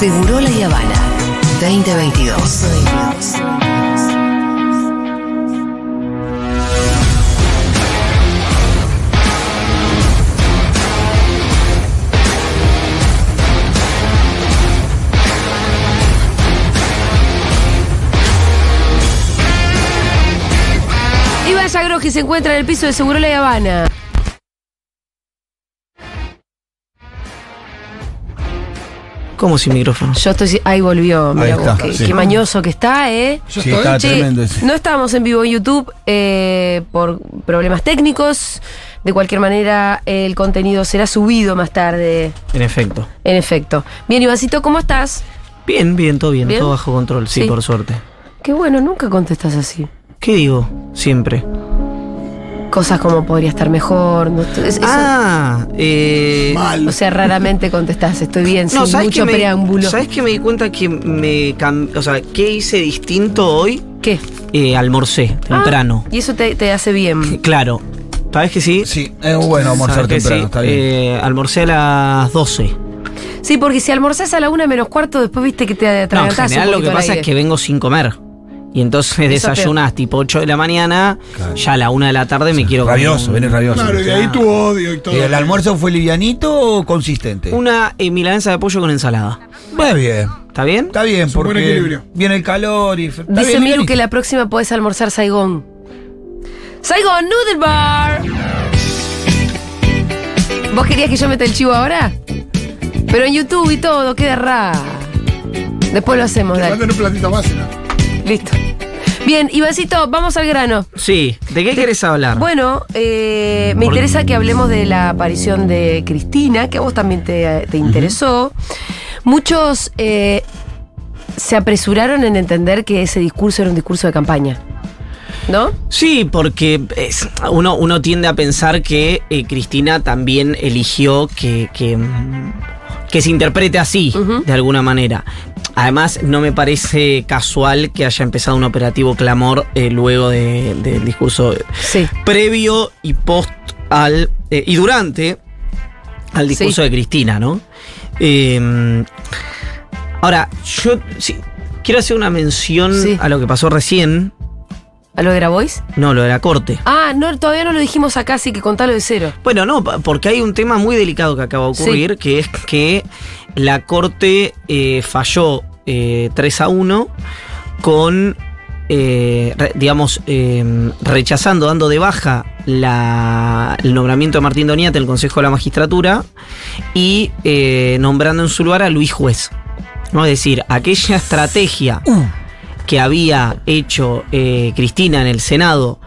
Seguro La Habana 2022. Iván Yagroji se encuentra en el piso de Seguro La Habana. ¿Cómo sin micrófono? Yo estoy. Ahí volvió. Mira Ahí vos, está, qué, sí. qué mañoso que está, ¿eh? Sí, está Che, tremendo ese. no estábamos en vivo en YouTube eh, por problemas técnicos. De cualquier manera, el contenido será subido más tarde, En efecto. en efecto. Bien, Ivancito, ¿cómo estás? Bien, bien, todo bien, ¿Bien? todo bajo control, sí, Sí. por suerte. Qué bueno, nunca contestas así. ¿Qué digo? Siempre. Cosas como podría estar mejor. no- eso- Ah, eh. o sea, raramente contestás. Estoy bien, sin ¿sabes mucho me, preámbulo. ¿Sabes que me di cuenta que me O sea, ¿qué hice distinto hoy? ¿Qué? Eh, almorcé temprano. Ah, y eso te, te hace bien. Claro. ¿Sabes que sí? Sí, es bueno almorzar ¿Sabes que temprano, sí? está bien. Eh, almorcé a las 12. Sí, porque si almorzás a la una menos cuarto, después viste que te No, en atragantás general un lo que pasa es que vengo sin comer. Y entonces desayunás tipo 8 de la mañana, Claro. ya a la 1 de la tarde me quiero comer rabioso, un- viene rabioso. Claro, y de ahí tu odio y todo. ¿Y el almuerzo fue livianito o consistente? Una eh, milanesa de pollo con ensalada. Muy bien. ¿Está bien? Está bien, porque equilibrio. viene el calor y. Dice bien, Miru que la próxima podés almorzar Saigón. Saigón Noodle Bar. ¿Vos querías que yo meta el chivo ahora? Pero en YouTube y todo, queda raro. Después lo hacemos, Va a dale. un platito más, ¿no? Listo. Bien, Ivancito, vamos al grano. Sí. ¿De qué querés hablar? Bueno, eh, me interesa que hablemos de la aparición de Cristina, que a vos también te, te interesó. Muchos eh, se apresuraron en entender que ese discurso era un discurso de campaña. ¿No? Sí, porque es- uno, uno tiende a pensar que eh, Cristina también eligió que, que, que se interprete así, de alguna manera. Además, no me parece casual que haya empezado un operativo clamor eh, luego de- del discurso Sí. previo y post al. eh, y durante al discurso Sí. de Cristina, ¿no? Eh, ahora, yo sí, quiero hacer una mención a lo que pasó recién. ¿A lo de Grabois? No, lo de la corte. Ah, no, todavía no lo dijimos acá, así que contalo de cero. Bueno, no, porque hay un tema muy delicado que acaba de ocurrir, que es que la Corte eh, falló eh, 3 a 1 con, eh, re- digamos, eh, rechazando, dando de baja la- el nombramiento de Martín Doniate en el Consejo de la Magistratura y eh, nombrando en su lugar a Luis Juez. ¿no? Es decir, aquella estrategia que había hecho eh, Cristina en el Senado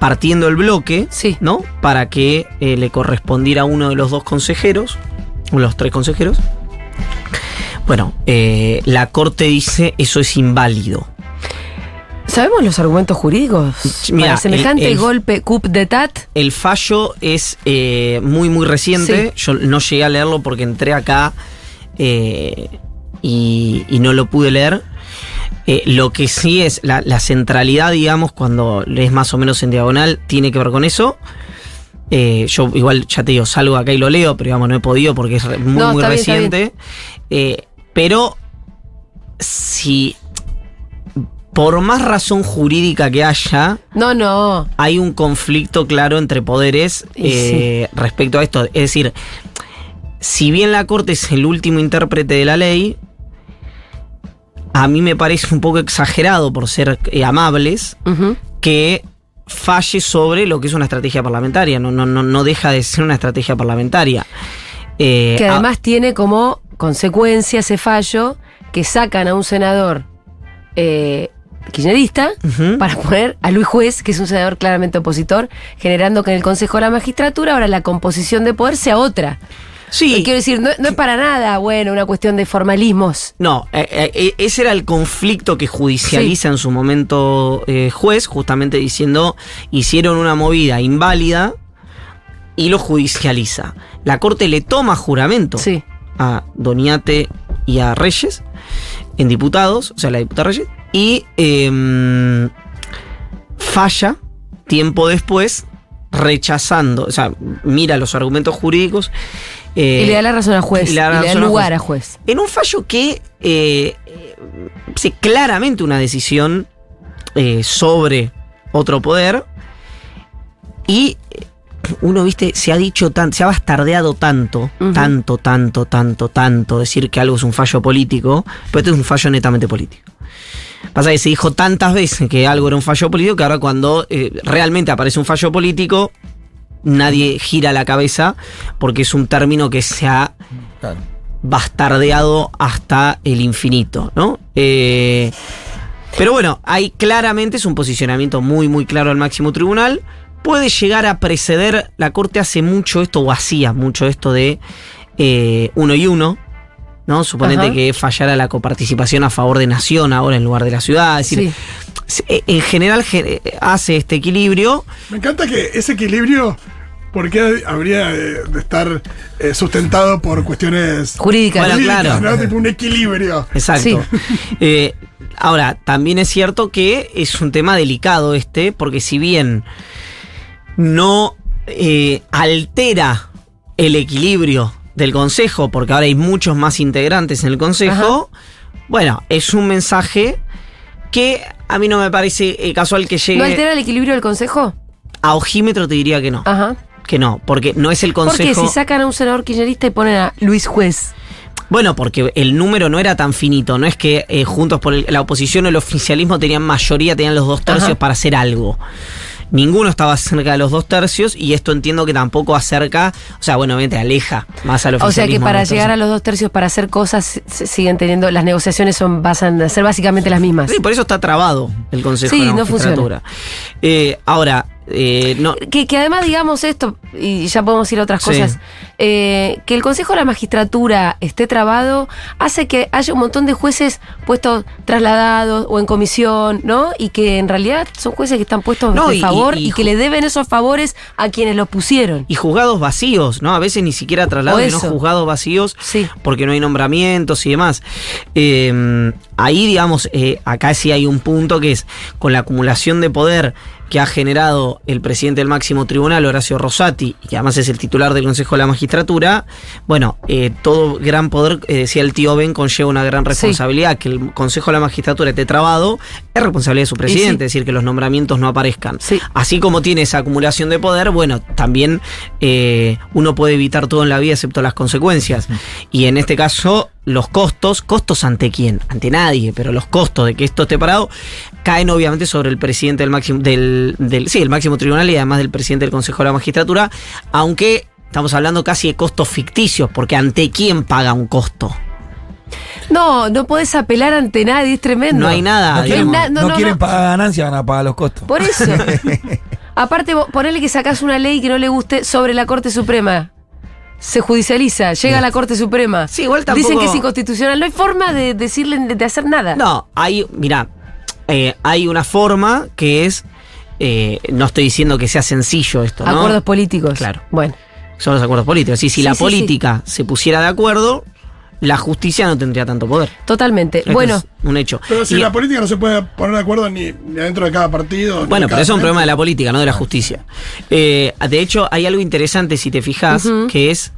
partiendo el bloque, Sí. ¿no? Para que eh, le correspondiera a uno de los dos consejeros, los tres consejeros. Bueno, eh, la corte dice eso es inválido. ¿Sabemos los argumentos jurídicos? Mira, Para semejante el- el- golpe coup d'etat. El fallo es eh, muy, muy reciente. Sí. Yo no llegué a leerlo porque entré acá y, y no lo pude leer. Eh, lo que sí es la, la centralidad, digamos, cuando lees más o menos en diagonal, tiene que ver con eso. Eh, yo igual, ya te digo, salgo acá y lo leo, pero digamos, no he podido porque es muy, No, muy bien, reciente. Eh, pero si por más razón jurídica que haya, No, no. hay un conflicto claro entre poderes respecto a esto. Es decir, si bien la Corte es el último intérprete de la ley, a mí me parece un poco exagerado por ser eh, amables que falle sobre lo que es una estrategia parlamentaria. No, no, no, no deja de ser una estrategia parlamentaria. Eh, Que a- además tiene como consecuencia ese fallo que sacan a un senador eh, kirchnerista para poner a Luis Juez, que es un senador claramente opositor, generando que en el Consejo de la Magistratura ahora la composición de poder sea otra. Sí, Quiero decir, no, no es para nada, bueno, una cuestión de formalismos. No, eh, eh, eh, ese era el conflicto que judicializa en su momento eh, juez, justamente diciendo hicieron una movida inválida y lo judicializa. La corte le toma juramento Sí. a Doniate y a Reyes en diputados, o sea, la diputada Reyes, y em, falla tiempo después rechazando, o sea, mira los argumentos jurídicos Eh, y le da la razón al juez. y le da razón al lugar juez. En un fallo que eh, sí, claramente una decisión eh, sobre otro poder y uno, viste, se ha dicho tanto, se ha bastardeado tanto, tanto, tanto, tanto, tanto decir que algo es un fallo político, pero este es un fallo netamente político. Pasa que se dijo tantas veces que algo era un fallo político que ahora cuando eh, realmente aparece un fallo político, nadie gira la cabeza porque es un término que se ha Claro. bastardeado hasta el infinito, ¿no? Eh, pero bueno, hay claramente es un posicionamiento muy, muy claro al máximo tribunal. Puede llegar a preceder, la Corte hace mucho esto, o hacía mucho esto de eh, uno y uno, ¿no? Suponete Ajá. que fallara la coparticipación a favor de Nación ahora en lugar de la ciudad. Es decir, eh, en general ge- hace este equilibrio. Me encanta que ese equilibrio, ¿por qué habría de, de estar eh, sustentado por cuestiones Jurídica. Bueno, jurídicas, claro. ¿no? Tipo un equilibrio. Exacto. Eh, ahora, también es cierto que es un tema delicado este, porque si bien no eh, altera el equilibrio del Consejo, porque ahora hay muchos más integrantes en el Consejo, bueno, es un mensaje que a mí no me parece casual que llegue ¿No altera el equilibrio del consejo? a ojímetro, te diría que no. Ajá. Que no, porque no es el Porque Consejo. si sacan a un senador kirchnerista y ponen a Luis Juez. Bueno, porque el número no era tan finito, no es que eh, juntos por el- la oposición o el oficialismo tenían mayoría, tenían los dos tercios Ajá. para hacer algo. Ninguno estaba cerca de los dos tercios y esto entiendo que tampoco acerca, o sea, bueno, obviamente aleja más al O sea oficialismo. que para llegar a los dos tercios para hacer cosas siguen teniendo, las negociaciones son basan a ser básicamente las mismas. Sí, por eso está trabado el Consejo Sí, de la no funciona. Eh, ahora, eh, no, Que, que además digamos esto, y ya podemos ir a otras Sí. cosas, eh, que el Consejo de la Magistratura esté trabado hace que haya un montón de jueces puestos trasladados o en comisión, ¿no? Y que en realidad son jueces que están puestos No, de y- favor y- y, y que le deben esos favores a quienes los pusieron. y juzgados vacíos, ¿no? A veces ni siquiera traslados, O sino juzgados vacíos Sí. porque no hay nombramientos y demás. Eh, ahí, digamos, eh, acá sí hay un punto que es con la acumulación de poder que ha generado el presidente del máximo tribunal, Horacio Rosati, y que además es el titular del Consejo de la Magistratura, bueno, eh, todo gran poder, eh, decía el tío Ben, conlleva una gran responsabilidad. Que el Consejo de la Magistratura esté trabado es responsabilidad de su presidente, sí. es decir, que los nombramientos no aparezcan. Sí. Así como tiene esa acumulación de poder, bueno, también eh, uno puede evitar todo en la vida excepto las consecuencias. Y en este caso, los costos, costos ante quién, ante nadie, pero los costos de que esto esté parado caen obviamente sobre el presidente del máximo, del, del, sí, el máximo tribunal y además del presidente del Consejo de la Magistratura, aunque estamos hablando casi de costos ficticios, porque ante quién paga un costo. No, no podés apelar ante nadie, es tremendo. No hay nada, No hay quieren, na- no, no, no, quieren no. pagar ganancias, van a pagar los costos. Por eso. Aparte, vos- ponele que sacás una ley que no le guste sobre la Corte Suprema. Se judicializa, llega a la Corte Suprema. Sí, igual tampoco- Dicen que es inconstitucional. No hay forma de decirle de, hacer nada. No, hay, mira, eh, hay una forma que es, eh, no estoy diciendo que sea sencillo esto, ¿no? Acuerdos políticos. Claro. Bueno. Son los acuerdos políticos. Y si Sí, la sí, política se pusiera de acuerdo, la justicia no tendría tanto poder. Totalmente. Esto bueno, es un hecho. Pero si Y- la política no se puede poner de acuerdo ni, ni adentro de cada partido. Bueno, pero cada eso es un problema de la política, no de la justicia. Eh, de hecho, hay algo interesante, si te fijas, que es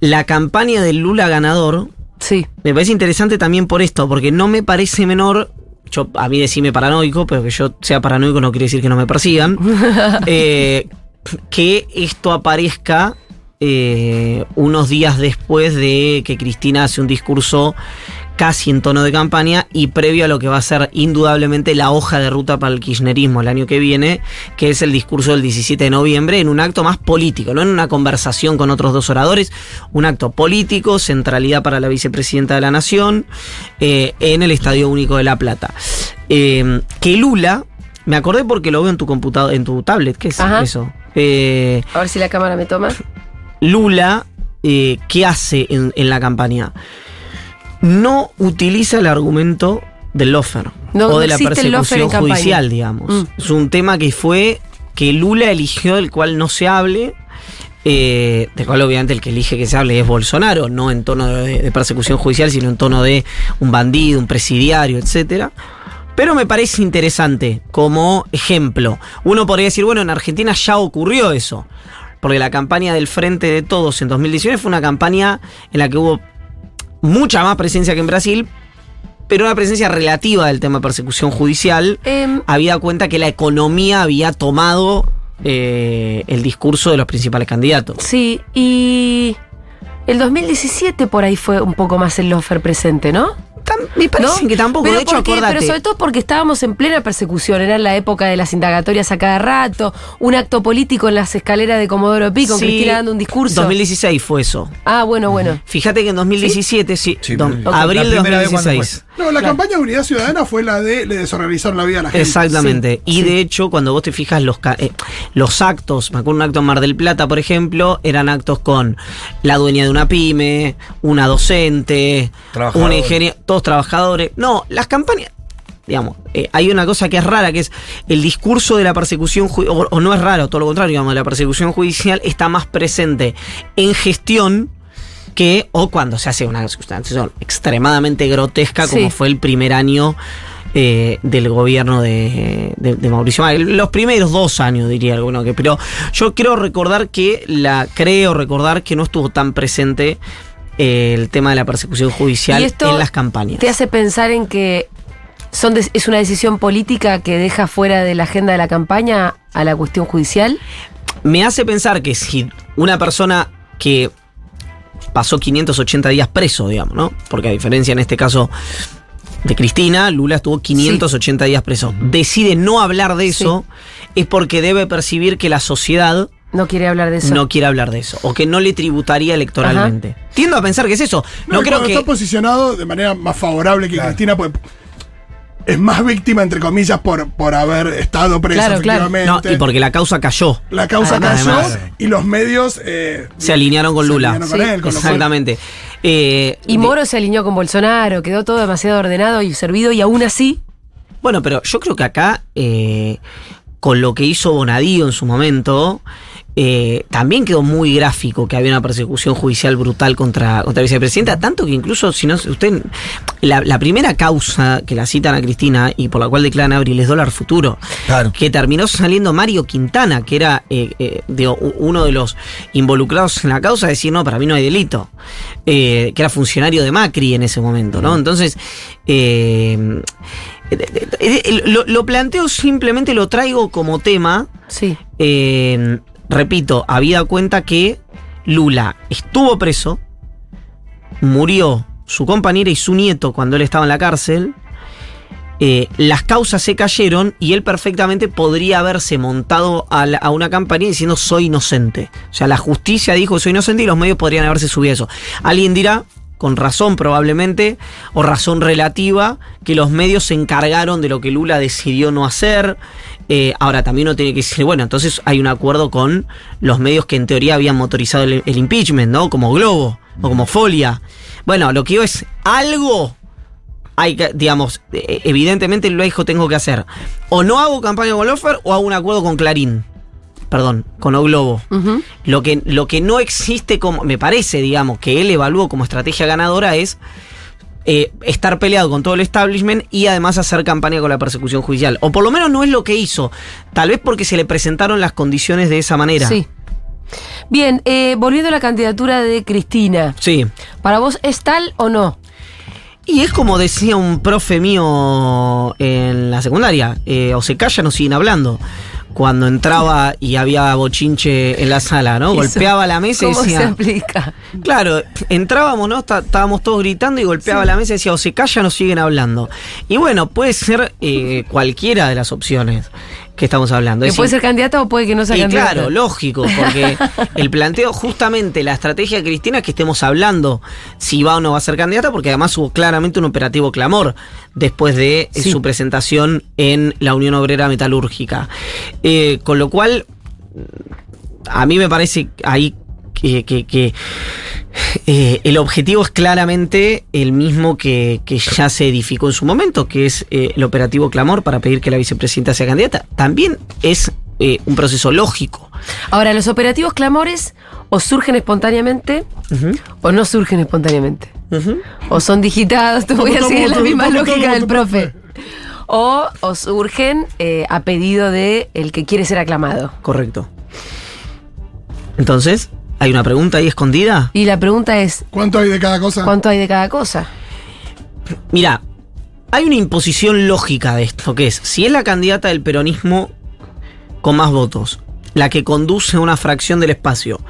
la campaña del Lula ganador. sí. Me parece interesante también por esto, porque no me parece menor. Yo, a mí decime paranoico, pero que yo sea paranoico no quiere decir que no me persigan. eh, que esto aparezca eh, unos días después de que Cristina hace un discurso casi en tono de campaña y previo a lo que va a ser indudablemente la hoja de ruta para el kirchnerismo el año que viene, que es el discurso del 17 de noviembre, en un acto más político, no en una conversación con otros dos oradores, un acto político, centralidad para la vicepresidenta de la Nación, eh, en el Estadio Único de La Plata. Eh, que Lula, me acordé porque lo veo en tu computador, en tu tablet, ¿qué es Ajá. eso? Eh, A ver si la cámara me toma. Lula, eh, ¿qué hace en, en la campaña? No utiliza el argumento del lofer No- o no de la persecución judicial, digamos. Mm. Es un tema que fue que Lula eligió, del cual no se hable. Eh, de cual obviamente el que elige que se hable es Bolsonaro, no en tono de, de persecución judicial, sino en tono de un bandido, un presidiario, etcétera. Pero me parece interesante como ejemplo. Uno podría decir, bueno, en Argentina ya ocurrió eso. Porque la campaña del Frente de Todos en 2019 fue una campaña en la que hubo mucha más presencia que en Brasil, pero una presencia relativa del tema de persecución judicial. Em, Había cuenta que la economía había tomado eh, el discurso de los principales candidatos. sí, y el 2017 por ahí fue un poco más el lofer presente, ¿no? Me parece ¿No? que tampoco, pero de hecho, porque- acordate. Pero sobre todo porque estábamos en plena persecución, era la época de las indagatorias a cada rato, un acto político en las escaleras de Comodoro Pi con Sí, Cristina dando un discurso. 2016 fue eso. Ah, bueno, bueno. Fíjate que en 2017, sí, abril de primera vez cuando 2016. No, la campaña de Unidad Ciudadana fue la de le desorganizaron la vida a la gente. Exactamente. y de hecho, cuando vos te fijas los, eh, los actos, me acuerdo un acto en Mar del Plata, por ejemplo, eran actos con la dueña de una pyme, una docente, Trabajador. una ingeniera, todos trabajadores. No, las campañas. Digamos, eh, hay una cosa que es rara, que es el discurso de la persecución, o, o no es raro, todo lo contrario, digamos, la persecución judicial está más presente en gestión que, o cuando se hace una situación extremadamente grotesca, como Sí. fue el primer año eh, del gobierno de, de- de Mauricio Macri. Los primeros dos años, diría alguno que. Pero yo quiero recordar que la. Creo recordar que no estuvo tan presente el tema de la persecución judicial en las campañas. Te hace pensar en que son es una decisión política que deja fuera de la agenda de la campaña a la cuestión judicial. Me hace pensar que si una persona que pasó 580 días preso, digamos, ¿no? Porque a diferencia en este caso de Cristina, Lula estuvo 580 días preso. Decide no hablar de eso, es porque debe percibir que la sociedad No quiere hablar de eso. no quiere hablar de eso, o que no le tributaría electoralmente. Tiendo a pensar que es eso. No, No, creo cuando que. está posicionado de manera más favorable que Claro. Cristina, pues es más víctima, entre comillas, por, por haber estado preso, Claro, claro. efectivamente. No, y porque la causa cayó. La causa Además. cayó Además. y los medios eh, Se alinearon con se Lula. alinearon con Sí. él, con Exactamente. Eh, Y de- Moro se alineó con Bolsonaro, quedó todo demasiado ordenado y servido y aún así Bueno, pero yo creo que acá, eh, con lo que hizo Bonadío en su momento, eh, también quedó muy gráfico que había una persecución judicial brutal contra, contra la vicepresidenta, tanto que incluso, si no, usted, la, la primera causa que la citan a Cristina y por la cual declaran Abril es dólar futuro, Claro. que terminó saliendo Mario Quintana, que era eh, eh, digo, uno de los involucrados en la causa, decir, no, para mí no hay delito, que era funcionario de Macri en ese momento, ¿no? Entonces, eh, lo, lo planteo simplemente, lo traigo como tema, sí. eh, repito, habida cuenta que Lula estuvo preso, murió su compañera y su nieto cuando él estaba en la cárcel. eh, las causas se cayeron y él perfectamente podría haberse montado a, la- a una campaña diciendo soy inocente. O sea, la justicia dijo soy inocente y los medios podrían haberse subido eso. Alguien dirá, con razón probablemente, o razón relativa, que los medios se encargaron de lo que Lula decidió no hacer. Eh, ahora también uno tiene que decir, bueno, entonces hay un acuerdo con los medios que en teoría habían motorizado el, el impeachment, ¿no? Como Globo o como Folia. Bueno, lo que yo es algo hay que, digamos, eh, evidentemente lo dijo tengo que hacer. O no hago campaña con Lofer o hago un acuerdo con Clarín. Perdón, con O Globo. Lo que, lo que no existe como, me parece, digamos, que él evaluó como estrategia ganadora es eh, estar peleado con todo el establishment y además hacer campaña con la persecución judicial. O por lo menos no es lo que hizo. Tal vez porque se le presentaron las condiciones de esa manera. Sí. Bien, eh, volviendo a la candidatura de Cristina. Sí. ¿Para vos es tal o no? Y es como decía un profe mío en la secundaria, eh, o se callan o siguen hablando. Cuando entraba y había bochinche en la sala, ¿no? Eso. Golpeaba la mesa y ¿Cómo se decía... aplica? Claro, entrábamos, ¿no? Está- Estábamos todos gritando y golpeaba la mesa y decía, o se callan o siguen hablando. Y bueno, puede ser eh, cualquiera de las opciones que estamos hablando. Que Es puede decir, ser candidato o puede que no sea y candidato. claro, lógico, porque el planteo, justamente la estrategia de Cristina es que estemos hablando si va o no va a ser candidata, porque además hubo claramente un operativo clamor después de eh, Sí. su presentación en la Unión Obrera Metalúrgica. Eh, con lo cual, a mí me parece ahí que, que- que, eh, el objetivo es claramente el mismo que, que ya se edificó en su momento, que es eh, el operativo clamor para pedir que la vicepresidenta sea candidata. También es eh, un proceso lógico. Ahora, los operativos clamores o surgen espontáneamente o no surgen espontáneamente. O son digitados, te voy a seguir la misma lógica del profe. O, o surgen eh, a pedido de el que quiere ser aclamado. Correcto. Entonces, ¿hay una pregunta ahí escondida? Y la pregunta es, ¿Cuánto hay de cada cosa? ¿cuánto hay de cada cosa? Mira, hay una imposición lógica de esto, que es, si es la candidata del peronismo con más votos, la que conduce una fracción del espacio,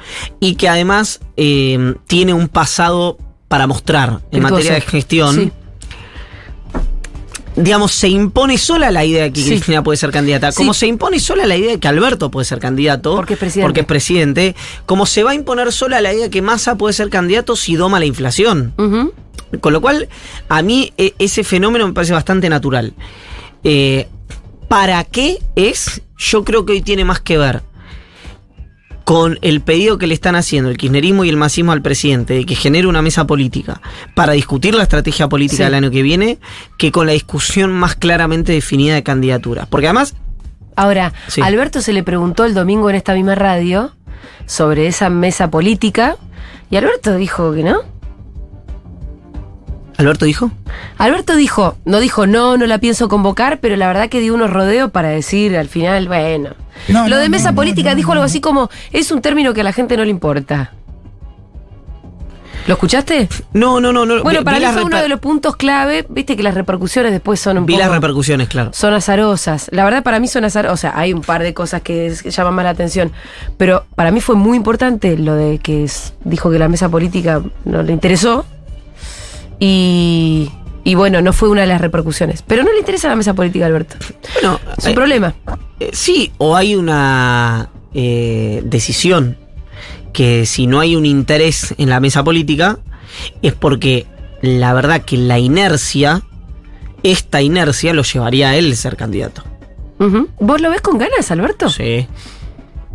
y que además eh, tiene un pasado para mostrar en materia de gestión, Sí. Digamos, se impone sola la idea de que Sí. Cristina puede ser candidata, Sí. como se impone sola la idea de que Alberto puede ser candidato, Porque es presidente. porque es presidente, como se va a imponer sola la idea de que Massa puede ser candidato si doma la inflación. Con lo cual, a mí e- ese fenómeno me parece bastante natural. Eh, ¿Para qué es? Yo creo que hoy tiene más que ver con el pedido que le están haciendo el kirchnerismo y el masismo al presidente de que genere una mesa política para discutir la estrategia política Sí. del año que viene, que con la discusión más claramente definida de candidaturas. Porque además, Ahora, Sí. Alberto se le preguntó el domingo en esta misma radio sobre esa mesa política y Alberto dijo que no. Alberto dijo, Alberto dijo, no dijo no, no la pienso convocar, pero la verdad que dio unos rodeos para decir al final, bueno. No, Lo no, de mesa no, política no, dijo no. algo así como, es un término que a la gente no le importa. ¿Lo escuchaste? no, no, no, no. Bueno, vi- para vi mí fue uno de los puntos clave, viste que las repercusiones después son un Vi poco... las repercusiones, claro. Son azarosas. La verdad, para mí son azarosas. O sea, hay un par de cosas que, es- que llaman más la atención. Pero para mí fue muy importante lo de que es- dijo que la mesa política no le interesó. Y, y bueno, no fue una de las repercusiones. Pero no le interesa la mesa política, Alberto. Bueno, Es un eh, problema. Eh, sí, o hay una eh, decisión que si no hay un interés en la mesa política es porque la verdad que la inercia, esta inercia lo llevaría a él ser candidato. ¿Vos lo ves con ganas, Alberto? Sí,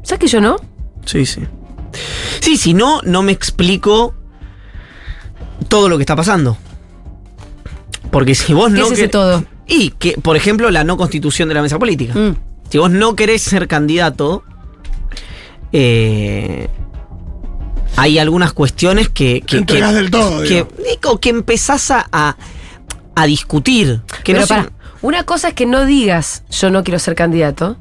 ¿Sabes que yo no? sí, sí. Sí, si no, no me explico todo lo que está pasando. Porque si vos ¿Qué no... es ese todo? Y que, por ejemplo, la no constitución de la mesa política. Mm. Si vos no querés ser candidato, eh, hay algunas cuestiones que. que, Entregás que- del todo, Que, o que empezás a, a, a discutir. Que Pero no una cosa es que no digas yo no quiero ser candidato.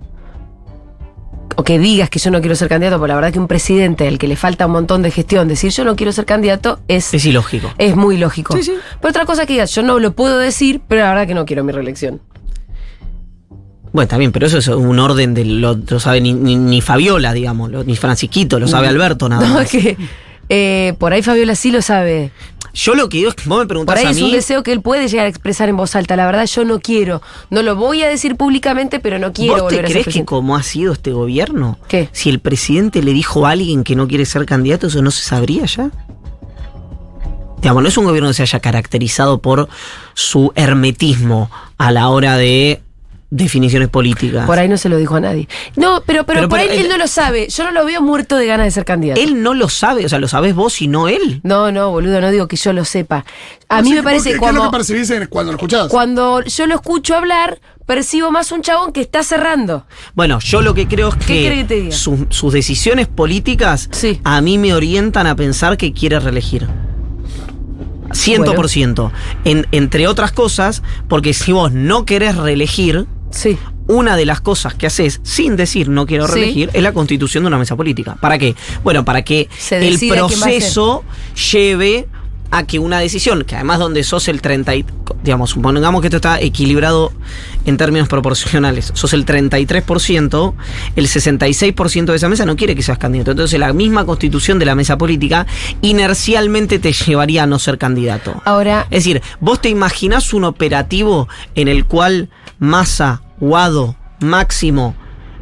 O que digas que yo no quiero ser candidato, porque la verdad que un presidente al que le falta un montón de gestión decir yo no quiero ser candidato es, es ilógico. es muy lógico. Sí, sí. Pero otra cosa que digas, yo no lo puedo decir, pero la verdad que no quiero mi reelección. Bueno, está bien, pero eso es un orden de lo, lo sabe ni, ni, ni Fabiola, digamos, lo- ni Francisquito, lo sabe Alberto nada No, más. es que eh, por ahí Fabiola sí lo sabe. Yo lo que digo es que vos me Por preguntás ahí a es un deseo que él puede llegar a expresar en voz alta. La verdad yo no quiero. No lo voy a decir públicamente, pero no quiero ¿Vos te volver a ser crees que como ha sido este gobierno, ¿Qué? si el presidente le dijo a alguien que no quiere ser candidato, eso no se sabría ya? Digamos, no es un gobierno que se haya caracterizado por su hermetismo a la hora de definiciones políticas. Por ahí no se lo dijo a nadie. No, pero, pero, Pero, por pero ahí él, él- no lo sabe. Yo no lo veo muerto de ganas de ser candidato. Él no lo sabe, o sea, lo sabes vos y no él. No, no, boludo, no digo que yo lo sepa. A mí me parece ¿qué- que ¿Qué es lo cuando, que percibís en- cuando lo escuchás? cuando yo lo escucho hablar, percibo más un chabón que está cerrando. Bueno, yo lo que creo es ¿Qué que, que te diga? su- sus decisiones políticas Sí. a mí me orientan a pensar que quiere reelegir. 100%. En, entre otras cosas, porque si vos no querés reelegir, Sí. una de las cosas que haces sin decir no quiero Sí. reelegir es la constitución de una mesa política. ¿Para qué? Bueno, para que el a proceso lleve a que una decisión, que además donde sos el 30, y- digamos, supongamos que esto está equilibrado en términos proporcionales, sos el 33%, el 66% de esa mesa no quiere que seas candidato. Entonces la misma constitución de la mesa política inercialmente te llevaría a no ser candidato. Ahora, Es decir, vos te imaginás un operativo en el cual Massa, Guado, Máximo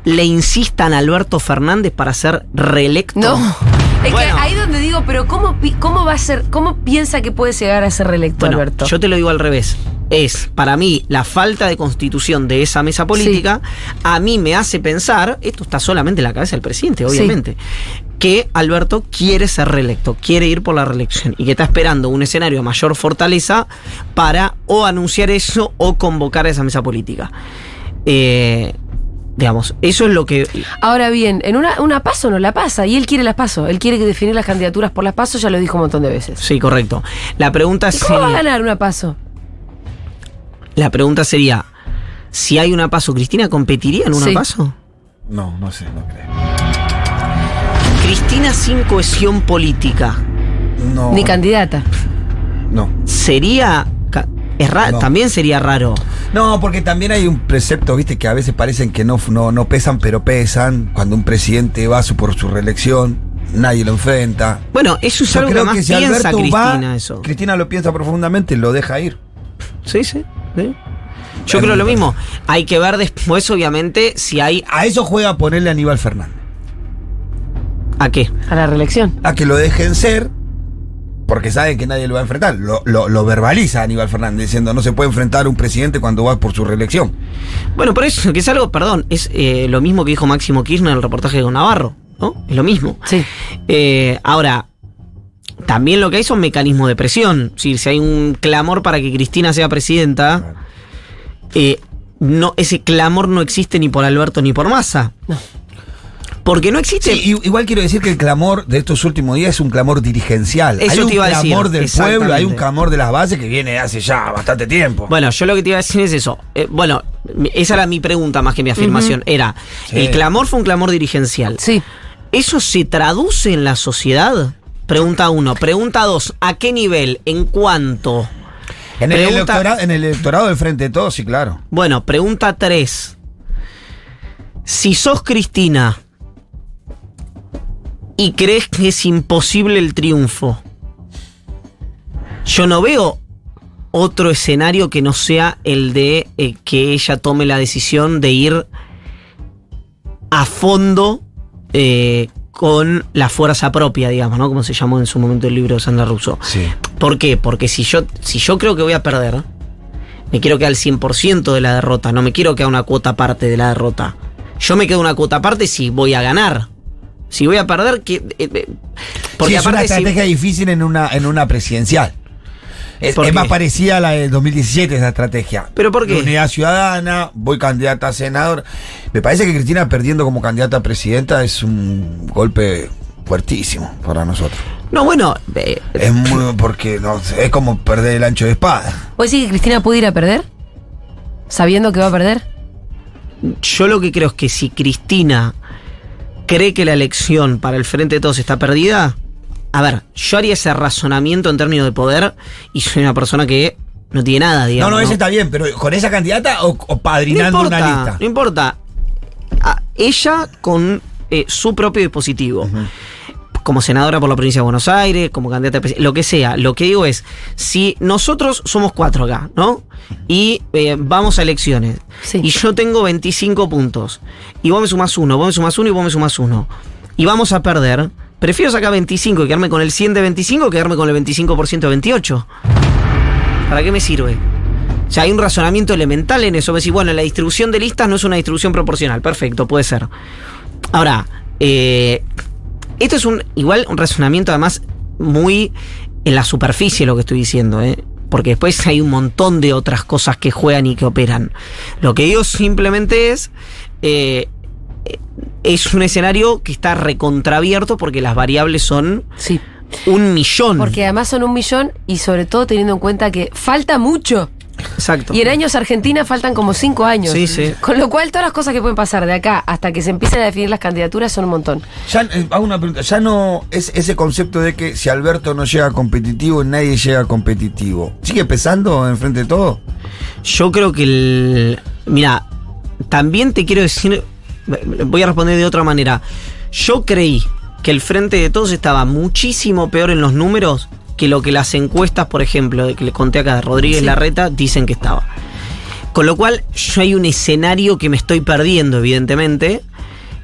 le insistan a Alberto Fernández para ser reelecto. no. Es Bueno. que ahí donde digo, pero ¿cómo, ¿cómo va a ser? ¿Cómo piensa que puede llegar a ser reelecto, Bueno, Alberto? yo te lo digo al revés. Es, para mí, la falta de constitución de esa mesa política, a mí me hace pensar, esto está solamente en la cabeza del presidente, Sí. Que Alberto quiere ser reelecto, quiere ir por la reelección y que está esperando un escenario de mayor fortaleza para o anunciar eso o convocar a esa mesa política. Eh, digamos, eso es lo que... Ahora bien, en una, una paso no la pasa y él quiere las paso. Él quiere que definir las candidaturas por las pasos, ya lo dijo un montón de veces. Sí, correcto. La pregunta ¿Y ¿Cómo va a ganar una paso? la pregunta sería, si hay una paso, ¿Cristina competiría en una Sí. paso? No, no sé, no creo. Cristina sin cohesión política, No. Ni candidata. No. sería. ca- es ra- No. También sería raro. No, porque también hay un precepto, viste, que a veces parecen que no, no, no pesan, pero pesan. Cuando un presidente va su- por su reelección, nadie lo enfrenta. Bueno, eso es Yo algo que creo más que si piensa Alberto Cristina, va, eso. Cristina lo piensa profundamente, lo deja ir. Sí, sí. sí. Yo Es creo lo mismo. Hay que ver después, obviamente, si hay. A eso juega ponerle a Aníbal Fernández. ¿A qué? A la reelección. A que lo dejen ser, porque saben que nadie lo va a enfrentar. Lo, lo- lo verbaliza Aníbal Fernández diciendo no se puede enfrentar a un presidente cuando va por su reelección. Bueno, por eso, que es algo, perdón, es eh, lo mismo que dijo Máximo Kirchner en el reportaje con Navarro, ¿no? Es lo mismo. Sí. Eh, ahora, también lo que hay son mecanismos de presión. Si, si hay un clamor para que Cristina sea presidenta, eh, no, ese clamor no existe ni por Alberto ni por Massa. Porque no existe. Sí, igual quiero decir que el clamor de estos últimos días es un clamor dirigencial. Eso hay un te iba a decir, clamor del pueblo, hay un clamor de las bases que viene de hace ya bastante tiempo. Bueno, yo lo que te iba a decir es eso. Eh, bueno, esa era mi pregunta más que mi afirmación. Era, Sí. el clamor fue un clamor dirigencial. Sí. ¿Eso se traduce en la sociedad? Pregunta uno. Pregunta dos. ¿A qué nivel? ¿En cuánto? en, el pregunta- electorado, en el electorado del Frente de Todos, sí, claro. Bueno, pregunta tres. Si sos Cristina y crees que es imposible el triunfo, yo no veo otro escenario que no sea el de eh, que ella tome la decisión de ir a fondo eh, con la fuerza propia, digamos, ¿no? Como se llamó en su momento el libro de Sandra Rousseau. Sí. ¿Por qué? Porque si yo, si yo creo que voy a perder, me quiero quedar al 100% de la derrota, no me quiero quedar una cuota aparte de la derrota. Yo me quedo una cuota aparte si voy a ganar. Si voy a perder, que. eh, eh, porque Sí, es una si- estrategia difícil en una, en una presidencial. Es, más parecida a la del 2017 esa estrategia. ¿Pero por qué? Unidad ciudadana, voy candidata a senador. Me parece que Cristina perdiendo como candidata a presidenta es un golpe fuertísimo para nosotros. No, bueno, eh, Es muy porque no sé, es como perder el ancho de espada. ¿Puede decir que Cristina puede ir a perder? Sabiendo que va a perder. yo lo que creo es que si Cristina cree que la elección para el Frente de Todos está perdida, a ver, yo haría ese razonamiento en términos de poder y soy una persona que no tiene nada, digamos. no, no, ese está bien, pero ¿con esa candidata o, o No padrinando importa, una lista? no importa. A- ella con eh, su propio dispositivo. Como senadora por la provincia de Buenos Aires, como candidata a presi- lo que sea. Lo que digo es, si nosotros somos cuatro acá, ¿no? Y eh, vamos a elecciones. Sí. Y yo tengo 25 puntos. Y vos me sumás uno, vos me sumás uno y vos me sumás uno. Y vamos a perder. Prefiero sacar 25 y quedarme con el 100 de 25 que quedarme con el 25% de 28. ¿Para qué me sirve? O sea, hay un razonamiento elemental en eso. Me decís, bueno, la distribución de listas no es una distribución proporcional. Perfecto, puede ser. Ahora, eh, esto es un igual un razonamiento además muy en la superficie lo que estoy diciendo, ¿eh? Porque después hay un montón de otras cosas que juegan y que operan. Lo que digo simplemente es... eh, es un escenario que está recontrabierto porque las variables son Sí. un millón. Porque además son un millón y sobre todo teniendo en cuenta que falta mucho. Exacto. Y en años Argentina faltan como cinco años. Sí, sí. Con lo cual todas las cosas que pueden pasar de acá hasta que se empiecen a definir las candidaturas son un montón. Ya, eh, hago una pregunta, ya no es ese concepto de que si Alberto no llega competitivo, nadie llega competitivo. ¿Sigue pesando enfrente de todo? Yo creo que el. Mira, también te quiero decir. Voy a responder de otra manera. Yo creí que el frente de todos estaba muchísimo peor en los números que lo que las encuestas, por ejemplo, de que le conté acá de Rodríguez Sí. Larreta, dicen que estaba. Con lo cual, yo hay un escenario que me estoy perdiendo, evidentemente,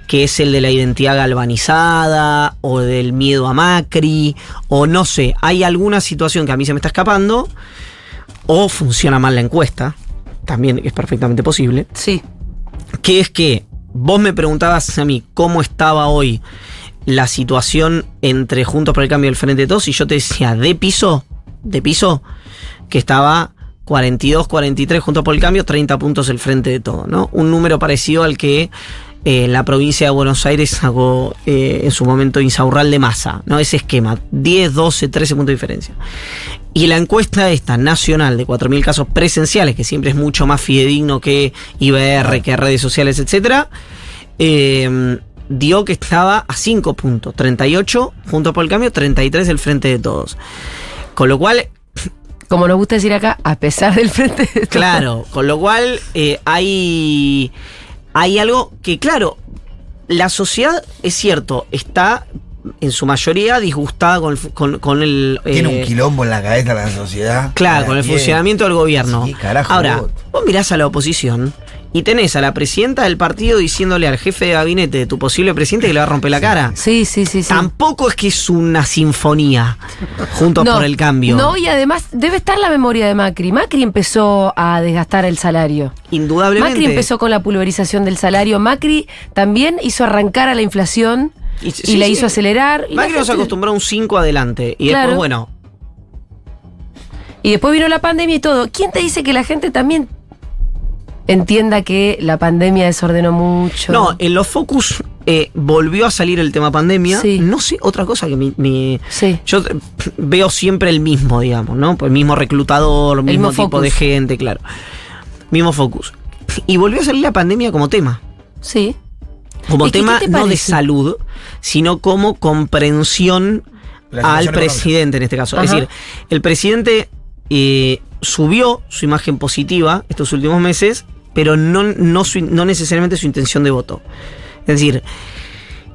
que es el de la identidad galvanizada, o del miedo a Macri, o no sé, hay alguna situación que a mí se me está escapando, o funciona mal la encuesta, también es perfectamente posible, Sí. que es que vos me preguntabas a mí cómo estaba hoy la situación entre Juntos por el Cambio y el Frente de Todos y yo te decía de piso, de piso, que estaba 42, 43 Juntos por el Cambio, 30 puntos el Frente de Todos, ¿no? Un número parecido al que eh, la provincia de Buenos Aires sacó eh, en su momento Insaurral de masa, ¿no? Ese esquema, 10, 12, 13 puntos de diferencia. Y la encuesta esta nacional de 4.000 casos presenciales, que siempre es mucho más fidedigno que IBR, que redes sociales, etcétera, eh, dio que estaba a 5 puntos. 38 junto por el cambio, 33 el frente de todos. Con lo cual, Como nos gusta decir acá, a pesar del frente de todos. claro, con lo cual eh, hay, hay algo que, claro, la sociedad, es cierto, está en su mayoría disgustada con el, con, con el... Tiene eh, un quilombo en la cabeza la sociedad. Claro, con el funcionamiento del gobierno. Sí, carajo, Ahora, vos. vos mirás a la oposición y tenés a la presidenta del partido diciéndole al jefe de gabinete de tu posible presidente que le va a romper la cara. Sí, sí, sí, sí. Tampoco es que es una sinfonía juntos por el cambio. No, y además debe estar la memoria de Macri. Macri empezó a desgastar el salario. Indudablemente. Macri empezó con la pulverización del salario. Macri también hizo arrancar a la inflación y, sí, la sí. hizo acelerar. Macri nos gente- acostumbró a un 5 adelante. Y Claro. después, bueno, Y después vino la pandemia y todo. ¿Quién te dice que la gente también entienda que la pandemia desordenó mucho? no, en los focus eh, volvió a salir el tema pandemia. Sí. No sé, otra cosa que mi. mi- Sí. Yo eh, veo siempre el mismo, digamos, ¿no? Pues el mismo reclutador, el mismo, mismo tipo de gente, claro. Mismo focus. Y volvió a salir la pandemia como tema. Sí. Como ¿Y qué- tema qué te no de salud, sino como comprensión al presidente en este caso. Es decir, el presidente eh, subió su imagen positiva estos últimos meses, pero no, no, su- no necesariamente su intención de voto. Es decir,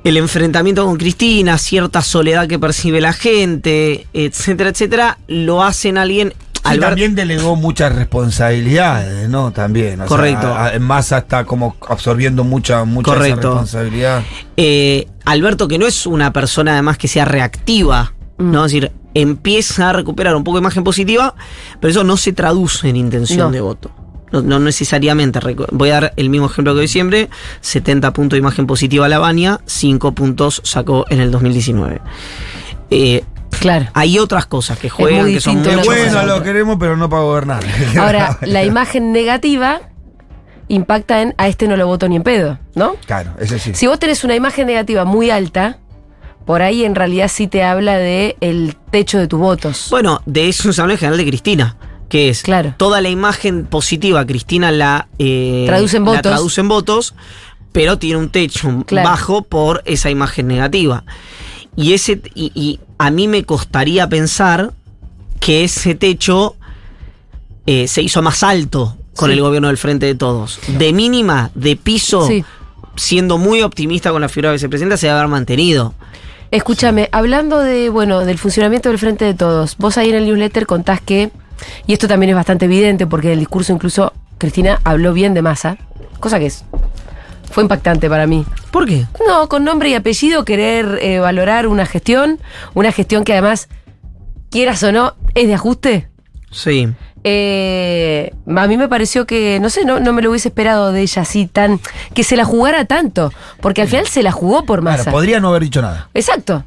el enfrentamiento con Cristina, cierta soledad que percibe la gente, etcétera, etcétera, lo hacen alguien. Sí, Albert- también delegó muchas responsabilidades, ¿no? También. o Correcto. a- a- en masa está como absorbiendo mucha, mucha esa responsabilidad. Eh, Alberto, que no es una persona además que sea reactiva, ¿no? Es decir, empieza a recuperar un poco de imagen positiva, pero eso no se traduce en intención No. de voto. No, no necesariamente. Voy a dar el mismo ejemplo que diciembre: 70 puntos de imagen positiva a la Baña, 5 puntos sacó en el 2019. Eh, Claro. hay otras cosas que juegan muy que son más bueno, a lo queremos, pero no para gobernar. Ahora, la imagen negativa impacta en a este no lo voto ni en pedo, ¿no? Claro, ese sí. Si vos tenés una imagen negativa muy alta, por ahí en realidad sí te habla de el techo de tus votos. Bueno, de eso se habla en general de Cristina, que es Claro. toda la imagen positiva, Cristina la, eh, Traduce en la votos. traduce en votos, pero tiene un techo Claro. bajo por esa imagen negativa. Y, ese, y, y a mí me costaría pensar que ese techo eh, se hizo más alto con Sí. el gobierno del Frente de Todos. De mínima, de piso, Sí. siendo muy optimista con la figura de vicepresidenta, se debe haber mantenido. Escúchame, hablando de, bueno, del funcionamiento del Frente de Todos, vos ahí en el newsletter contás que, y esto también es bastante evidente porque en el discurso incluso Cristina habló bien de masa, cosa que es, fue impactante para mí. ¿Por qué? No, con nombre y apellido querer eh, valorar una gestión, una gestión que además, quieras o no, es de ajuste. Sí. Eh, a mí me pareció que, no sé, no, no me lo hubiese esperado de ella así tan, que se la jugara tanto, porque al final se la jugó por Claro, masa. podría no haber dicho nada. Exacto.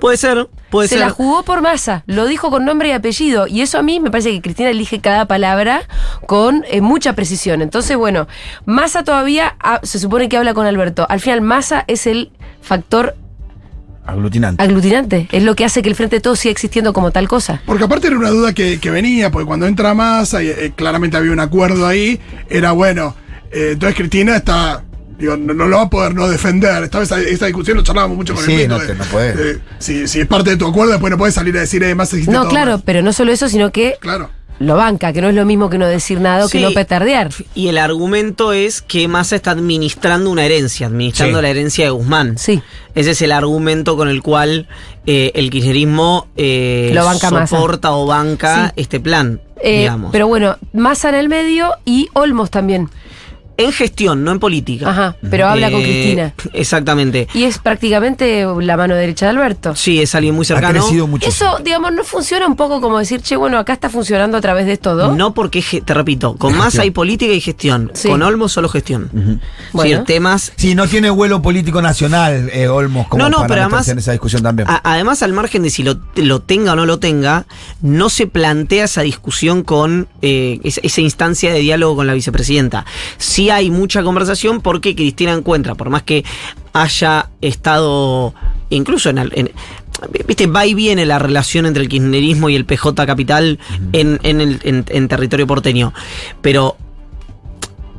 Puede ser, puede se ser. la jugó por masa, lo dijo con nombre y apellido. Y eso a mí me parece que Cristina elige cada palabra con eh, mucha precisión. Entonces, bueno, Massa todavía ah, se supone que habla con Alberto. Al final, Massa es el factor Aglutinante. aglutinante, es lo que hace que el Frente de Todos siga existiendo como tal cosa. Porque aparte era una duda que, que venía, porque cuando entra Massa, y, eh, claramente había un acuerdo ahí, era bueno, eh, entonces Cristina está, digo, no, no lo va a poder no defender. Esta vez esa discusión lo charlábamos mucho con Sí, el Pinto no de- te- no podés. de- si, si es parte de tu acuerdo, después no puedes salir a decir, eh, Massa hiciste No, todo claro, mal. pero no solo eso, sino que Claro. lo banca, que no es lo mismo que no decir nada o que Sí. no petardear. Y el argumento es que Massa está administrando una herencia, administrando Sí. la herencia de Guzmán. Sí. Ese es el argumento con el cual eh, el kirchnerismo eh, Lo banca Massa. soporta o banca Sí. este plan, Eh, digamos. pero bueno, Massa en el medio y Olmos también. En gestión, no en política. Ajá, pero habla con Eh, Cristina. Exactamente. Y es prácticamente la mano derecha de Alberto. Sí, es alguien muy Ha cercano. crecido mucho. Eso, digamos, no funciona un poco como decir, che, bueno, acá está funcionando a través de esto dos. No porque, te repito, con Massa hay política y gestión. Sí. Con Olmos solo gestión. Bueno. Sí, temas Sí, no tiene vuelo político nacional, eh, Olmos, como No, no, para pero además- en esa discusión también. A- además, al margen de si lo, lo tenga o no lo tenga, no se plantea esa discusión con eh, esa, esa instancia de diálogo con la vicepresidenta. Sí hay mucha conversación porque Cristina encuentra, por más que haya estado incluso en... en- Viste, va y viene la relación entre el kirchnerismo y el PJ Capital en, en el- en- en territorio porteño. Pero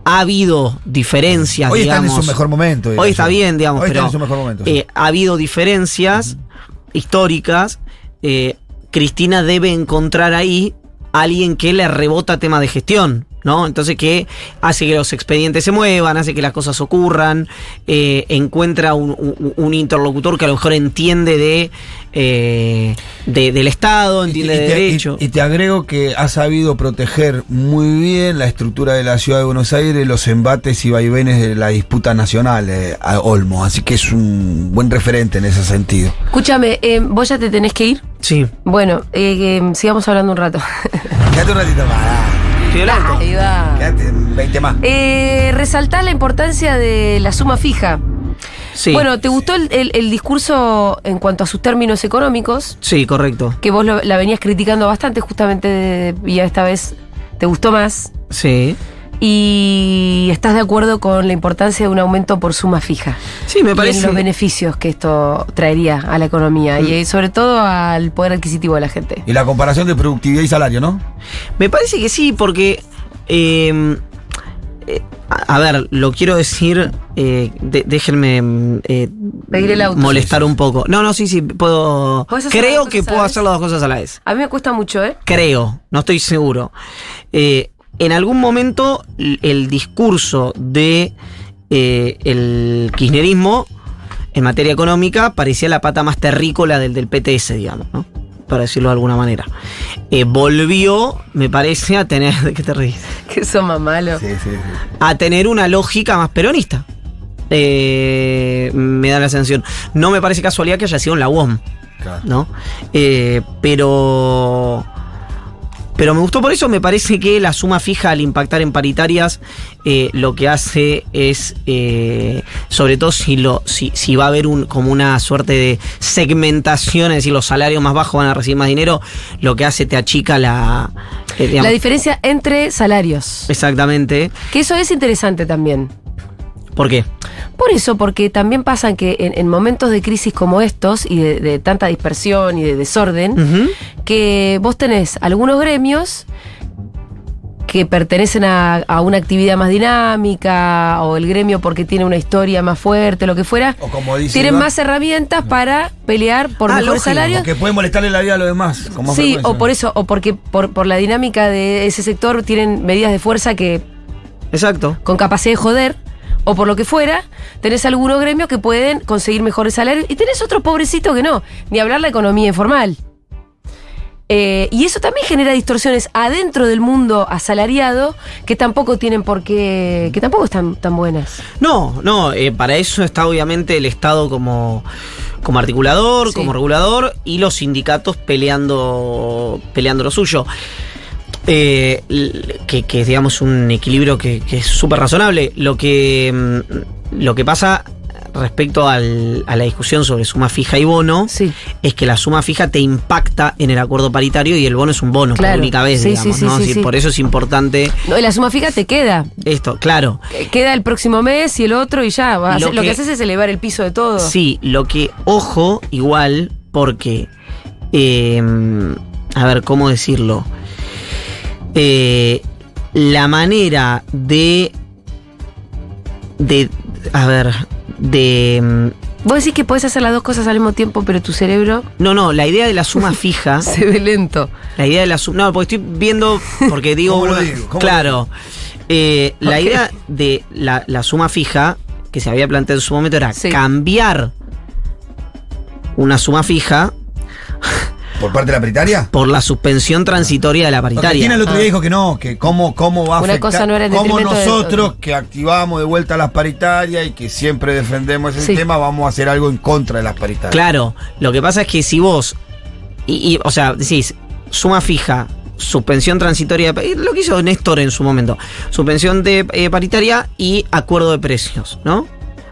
ha habido diferencias, Hoy están en digamos. su mejor momento. Hoy está yo. bien, digamos, Hoy pero en su mejor momento. sí. eh, ha habido diferencias históricas. eh, Cristina debe encontrar ahí a alguien que le rebota tema de gestión, ¿no? Entonces que hace que los expedientes se muevan, hace que las cosas ocurran, eh, encuentra un, un- un interlocutor que a lo mejor entiende de, eh, de- del Estado, entiende y de te- derecho. Y, y te agrego que ha sabido proteger muy bien la estructura de la ciudad de Buenos Aires, los embates y vaivenes de la disputa nacional eh, a Olmo. Así que es un buen referente en ese sentido. Escúchame, eh, vos ya te tenés que ir. sí. Bueno, eh, eh, sigamos hablando un rato. Quédate un ratito más. Ahí va. Quédate 20 más. Eh, resaltar la importancia de la suma fija. Sí. Bueno, ¿te gustó el, el- el discurso en cuanto a sus términos económicos? Sí, correcto. Que vos lo- la venías criticando bastante justamente y esta vez te gustó más. Sí. Y estás de acuerdo con la importancia de un aumento por suma fija. Sí, me Y en parece. los beneficios que esto traería a la economía y eh, sobre todo al poder adquisitivo de la gente. Y la comparación de productividad y salario, ¿no? Me parece que sí, porque. eh, eh, a a ver, lo quiero decir. eh, de- déjenme. mm, eh, el auto. molestar un poco. No, no, sí, sí, puedo. ¿Podés hacer las Creo que puedo hacer las dos cosas a la vez. A mí me cuesta mucho, ¿eh? Creo, no estoy seguro. Eh, en algún momento, el discurso de eh, el kirchnerismo en materia económica parecía la pata más terrícola del, del PTS, digamos, ¿no? Para decirlo de alguna manera. Eh, volvió, me parece, a tener. ¿De qué te ríes? Que son más malos. Sí, sí, sí. a tener una lógica más peronista. Eh, me da la sensación. No me parece casualidad que haya sido en la UOM, Claro. ¿no? Eh, pero. Pero me gustó por eso, me parece que la suma fija al impactar en paritarias eh, lo que hace es, eh, sobre todo si, lo, si, si va a haber un, como una suerte de segmentación, es decir, los salarios más bajos van a recibir más dinero, lo que hace te achica la... eh, digamos- La diferencia entre salarios. exactamente. Que eso es interesante también. ¿Por qué? Por eso, porque también pasa que en, en momentos de crisis como estos y de, de tanta dispersión y de desorden, que vos tenés algunos gremios que pertenecen a, a una actividad más dinámica o el gremio porque tiene una historia más fuerte, lo que fuera, O como dice tienen Iván, más herramientas para pelear por Ah, mejores salarios. Que puede molestarle la vida a los demás. con más Sí, o por eso, o porque por, por la dinámica de ese sector tienen medidas de fuerza que Exacto. con capacidad de joder, o por lo que fuera, tenés algunos gremios que pueden conseguir mejores salarios y tenés otros pobrecitos que no, ni hablar la economía informal. Eh, y eso también genera distorsiones adentro del mundo asalariado que tampoco tienen por qué, que tampoco están tan buenas. No, no, eh, para eso está obviamente el Estado como, como articulador, Sí. como regulador y los sindicatos peleando, peleando lo suyo. Eh, que, que es, digamos, un equilibrio que, que es súper razonable. Lo que, mm, lo que pasa respecto al- a la discusión sobre suma fija y bono Sí. es que la suma fija te impacta en el acuerdo paritario y el bono es un bono Claro. por única vez, Sí, digamos, sí, ¿no? decir. Por eso es importante No, y la suma fija te queda. esto, claro. Que- Queda el próximo mes y el otro y ya. hacer- lo, que, que- haces es elevar el piso de todo. Sí, lo que, ojo, igual, porque, eh, a ver, ¿cómo decirlo? Eh, la manera de, de, a ver, de, mm, Vos decís que podés hacer las dos cosas al mismo tiempo, pero tu cerebro no, no, la idea de la suma fija, se ve lento. la idea de la suma, no, porque estoy viendo, porque digo, ¿Cómo lo una- digo? ¿Cómo claro, eh, la idea de la, la suma fija que se había planteado en su momento era Sí. cambiar una suma fija ¿Por parte de la paritaria? por la suspensión transitoria de la Porque paritaria. Cristina el otro día Ah. dijo que no, que cómo, cómo va a Una afectar, cosa no era en cómo de- nosotros que activamos de vuelta las paritarias y que siempre defendemos ese Sí. tema, vamos a hacer algo en contra de las paritarias. Claro, lo que pasa es que si vos, y, y, o sea, decís, suma fija, suspensión transitoria, de- lo que hizo Néstor en su momento, suspensión de eh, paritaria y acuerdo de precios, ¿no?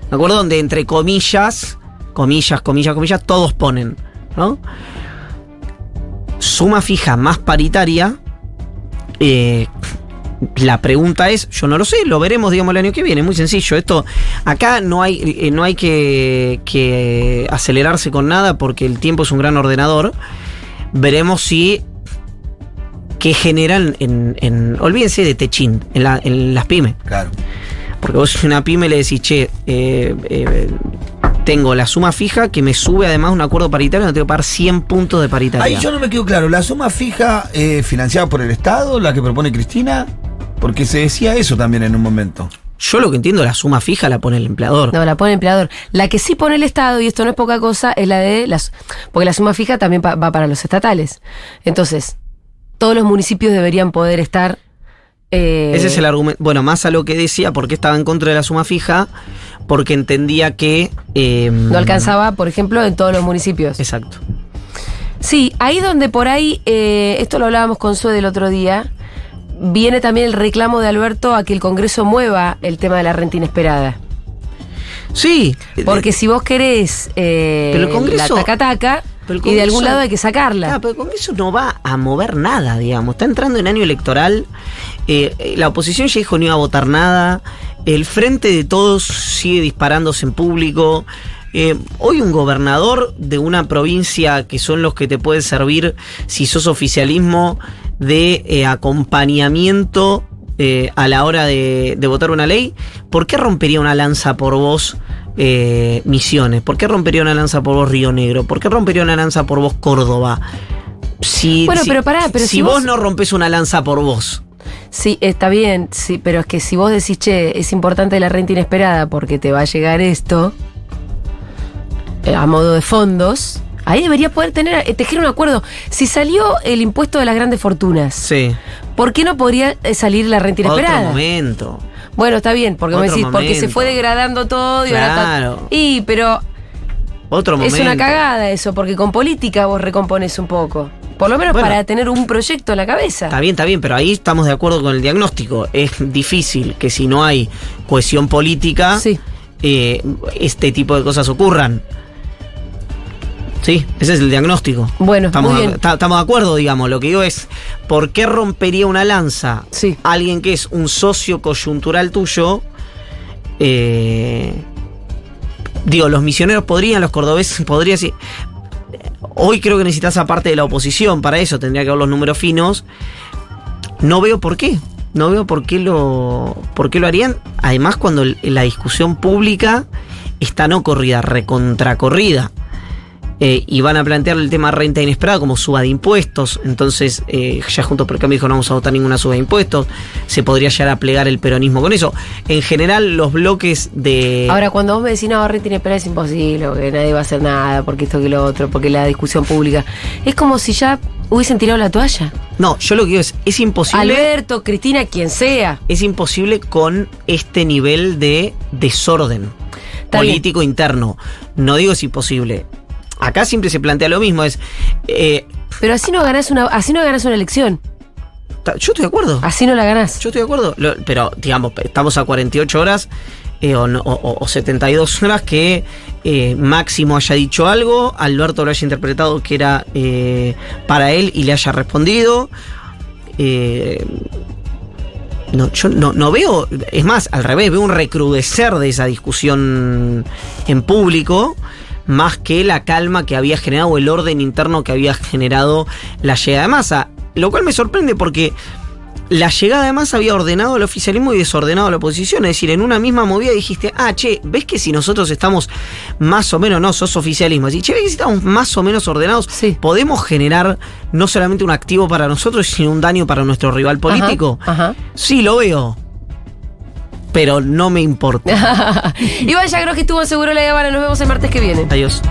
Un acuerdo donde entre comillas, comillas, comillas, comillas, todos ponen, ¿no? Suma fija más paritaria, eh, la pregunta es, yo no lo sé, lo veremos, digamos, el año que viene, muy sencillo. Esto, acá no hay, eh, no hay que, que acelerarse con nada porque el tiempo es un gran ordenador. Veremos si que generan en, en- olvídense de Techín, en, la- en las pymes. Claro. Porque vos una pyme le decís, che, eh, eh, tengo la suma fija que me sube además un acuerdo paritario, no tengo que pagar 100 puntos de paritaria. Ahí yo no me quedo claro, ¿la suma fija eh, financiada por el Estado, la que propone Cristina? Porque se decía eso también en un momento. Yo lo que entiendo, la suma fija la pone el empleador. No, la pone el empleador. La que sí pone el Estado, y esto no es poca cosa, es la de las. Porque la suma fija también pa- va para los estatales. Entonces, todos los municipios deberían poder estar. eh, Ese es el argumento. Bueno, más a lo que decía, porque estaba en contra de la suma fija, porque entendía que. eh, No alcanzaba, por ejemplo, en todos los municipios. Exacto. Sí, ahí donde por ahí, eh, esto lo hablábamos con Sue del otro día, viene también el reclamo de Alberto a que el Congreso mueva el tema de la renta inesperada. Sí. Porque si vos querés eh, Pero el Congreso- la taca-taca, y de algún lado hay que sacarla. Claro, pero el Congreso no va a mover nada, digamos. Está entrando en año electoral. eh, eh, la oposición ya dijo no iba a votar nada. El frente de todos sigue disparándose en público. Eh, hoy un gobernador de una provincia que son los que te pueden servir si sos oficialismo de eh, acompañamiento eh, a la hora de, de votar una ley, ¿por qué rompería una lanza por vos eh, Misiones? ¿Por qué rompería una lanza por vos Río Negro? ¿Por qué rompería una lanza por vos Córdoba? Si, Bueno, si- pero pará, pero si, si vos, vos- no rompes una lanza por vos. Sí, está bien, sí, pero es que si vos decís, che, es importante la renta inesperada porque te va a llegar esto eh, a modo de fondos, ahí debería poder tener, eh, tejer un acuerdo. Si salió el impuesto de las grandes fortunas, Sí. ¿por qué no podría eh, salir la renta Otro inesperada? momento. Bueno, está bien, porque me decís, porque se fue degradando todo y ahora está- Claro. Y, pero Otro momento. es una cagada eso, porque con política vos recompones un poco. Por lo menos Bueno. para tener un proyecto en la cabeza. Está bien, está bien, pero ahí estamos de acuerdo con el diagnóstico. Es difícil que si no hay cohesión política, Sí. eh, este tipo de cosas ocurran. Sí, ese es el diagnóstico. Bueno, estamos, muy bien. ta- estamos de acuerdo, digamos. Lo que digo es, ¿por qué rompería una lanza Sí. alguien que es un socio coyuntural tuyo? Eh, digo, los misioneros podrían, los cordobeses podrían, sí. Hoy creo que necesitas aparte de la oposición para eso, tendría que ver los números finos. No veo por qué. No veo por qué lo, por qué lo harían. Además, cuando la discusión pública está no corrida, recontracorrida. Eh, y van a plantear el tema renta inesperada como suba de impuestos. Entonces, eh, ya junto por el cambio dijo no vamos a votar ninguna suba de impuestos. Se podría llegar a plegar el peronismo con eso. En general, los bloques de. Ahora, cuando vos me decís, no, renta inesperada es imposible, porque nadie va a hacer nada, porque esto que lo otro, porque la discusión pública. Es como si ya hubiesen tirado la toalla. no, yo lo que digo es, es imposible. Alberto, Cristina, quien sea. es imposible con este nivel de desorden Está político interno. No digo es imposible. Acá siempre se plantea lo mismo, es eh, Pero así no ganás una, así no ganás una elección. yo estoy de acuerdo. Así no la ganás. Yo estoy de acuerdo. Lo- pero, digamos, estamos a 48 horas eh, o, no- o- o 72 horas que eh, Máximo haya dicho algo, Alberto lo haya interpretado que era eh, para él y le haya respondido. No, yo no, no veo, es más, al revés, veo un recrudecer de esa discusión en público, más que la calma que había generado o el orden interno que había generado la llegada de masa. Lo cual me sorprende porque la llegada de Massa había ordenado al oficialismo y desordenado a la oposición. Es decir, en una misma movida dijiste, ah, che, ¿ves que si nosotros estamos más o menos, no, sos oficialismo? Así, che, ¿ves que si estamos más o menos ordenados? Sí. ¿Podemos generar no solamente un activo para nosotros, sino un daño para nuestro rival político? Ajá. ajá. Sí, lo veo. Pero no me importa. Iván Yagros que estuvo seguro la Habana. Nos vemos el martes que viene. Adiós.